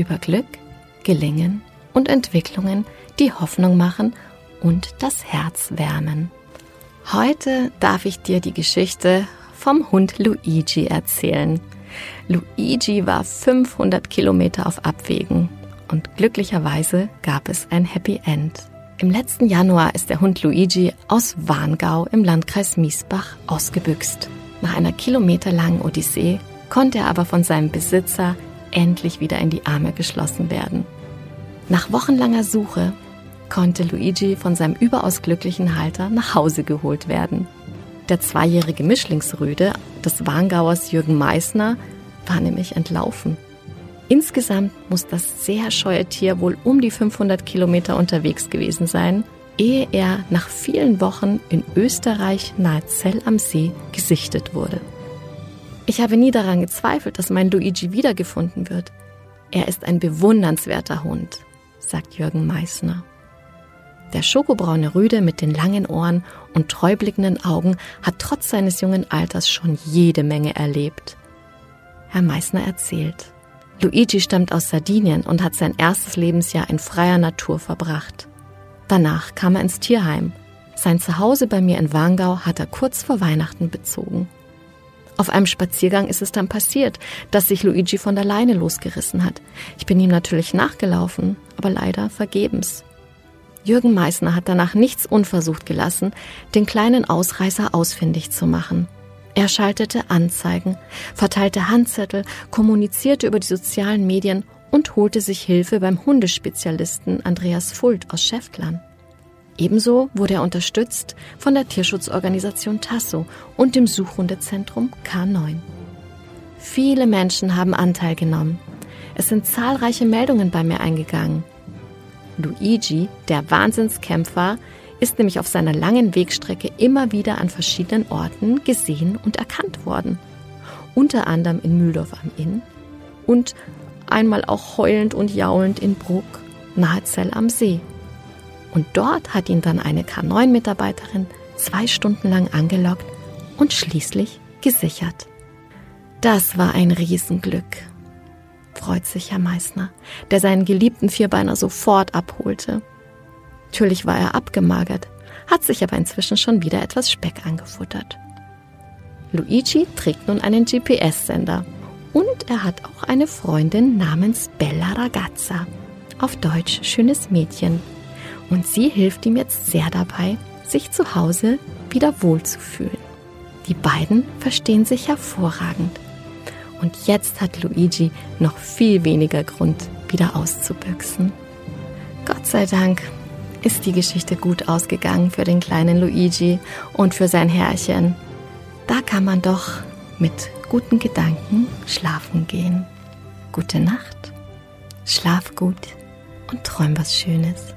über Glück, Gelingen und Entwicklungen, die Hoffnung machen und das Herz wärmen. Heute darf ich dir die Geschichte vom Hund Luigi erzählen. Luigi war 500 Kilometer auf Abwägen und glücklicherweise gab es ein Happy End. Im letzten Januar ist der Hund Luigi aus Warngau im Landkreis Miesbach ausgebüxt. Nach einer kilometerlangen Odyssee konnte er aber von seinem Besitzer endlich wieder in die Arme geschlossen werden. Nach wochenlanger Suche konnte Luigi von seinem überaus glücklichen Halter nach Hause geholt werden. Der zweijährige Mischlingsrüde des Warngauers Jürgen Meissner war nämlich entlaufen. Insgesamt muss das sehr scheue Tier wohl um die 500 Kilometer unterwegs gewesen sein, ehe er nach vielen Wochen in Österreich nahe Zell am See gesichtet wurde. Ich habe nie daran gezweifelt, dass mein Luigi wiedergefunden wird. Er ist ein bewundernswerter Hund, sagt Jürgen Meissner. Der schokobraune Rüde mit den langen Ohren und treublickenden Augen hat trotz seines jungen Alters schon jede Menge erlebt. Herr Meissner erzählt. Luigi stammt aus Sardinien und hat sein erstes Lebensjahr in freier Natur verbracht. Danach kam er ins Tierheim. Sein Zuhause bei mir in Warngau hat er kurz vor Weihnachten bezogen. Auf einem Spaziergang ist es dann passiert, dass sich Luigi von der Leine losgerissen hat. Ich bin ihm natürlich nachgelaufen, aber leider vergebens. Jürgen Meissner hat danach nichts unversucht gelassen, den kleinen Ausreißer ausfindig zu machen. Er schaltete Anzeigen, verteilte Handzettel, kommunizierte über die sozialen Medien und holte sich Hilfe beim Hundespezialisten Andreas Fult aus Schäftlern. Ebenso wurde er unterstützt von der Tierschutzorganisation Tasso und dem Suchhundezentrum K9. Viele Menschen haben Anteil genommen. Es sind zahlreiche Meldungen bei mir eingegangen. Luigi, der Wahnsinnskämpfer, ist nämlich auf seiner langen Wegstrecke immer wieder an verschiedenen Orten gesehen und erkannt worden. Unter anderem in Mühldorf am Inn und einmal auch heulend und jaulend in Bruck, nahe Zell am See. Und dort hat ihn dann eine K9-Mitarbeiterin zwei Stunden lang angelockt und schließlich gesichert. Das war ein Riesenglück, freut sich Herr Meißner, der seinen geliebten Vierbeiner sofort abholte. Natürlich war er abgemagert, hat sich aber inzwischen schon wieder etwas Speck angefuttert. Luigi trägt nun einen GPS-Sender und er hat auch eine Freundin namens Bella Ragazza, auf Deutsch schönes Mädchen, und sie hilft ihm jetzt sehr dabei, sich zu Hause wieder wohlzufühlen. Die beiden verstehen sich hervorragend. Und jetzt hat Luigi noch viel weniger Grund, wieder auszubüchsen. Gott sei Dank ist die Geschichte gut ausgegangen für den kleinen Luigi und für sein Herrchen. Da kann man doch mit guten Gedanken schlafen gehen. Gute Nacht, schlaf gut und träum was Schönes.